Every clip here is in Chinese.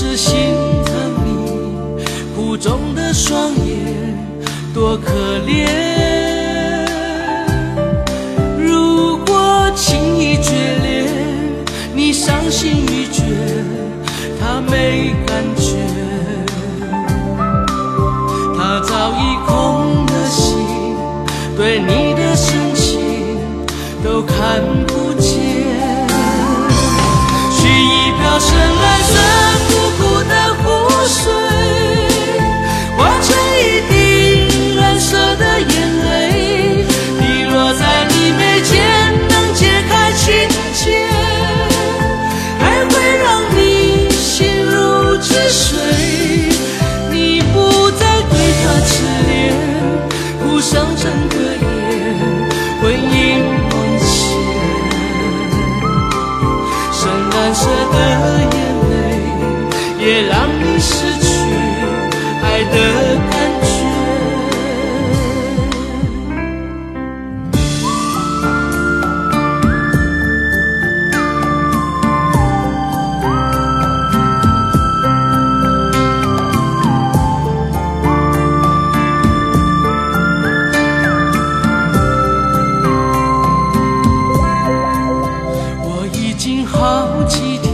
是心疼你苦肿的双眼，多可怜。如果轻易决裂，你伤心欲绝，他没感觉，他早已空了心，对你的深情都看好几天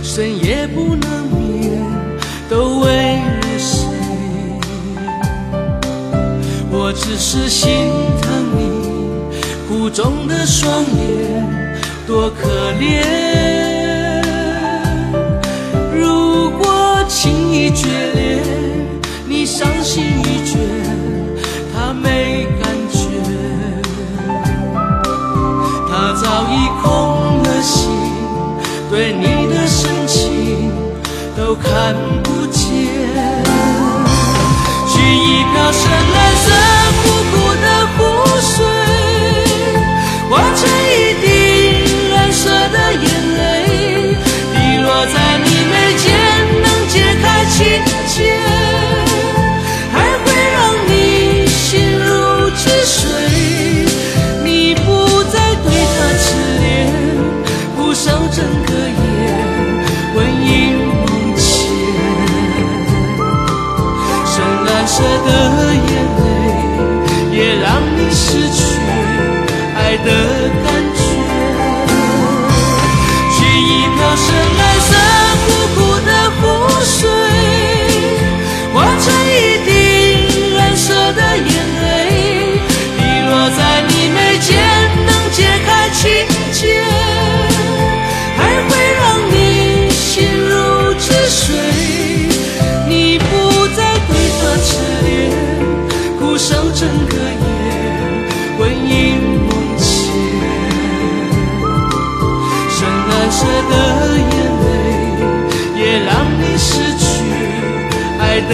深夜不能眠，都为了谁？我只是心疼你苦肿的双眼，多可怜。如果轻易决裂，你伤心欲绝，他没感觉。他早已空，对你的深情都看不见。取一瓢深整个夜，魂萦梦牵。深蓝色的眼泪，也让你失去爱的深蓝色的眼泪，也让你失去爱的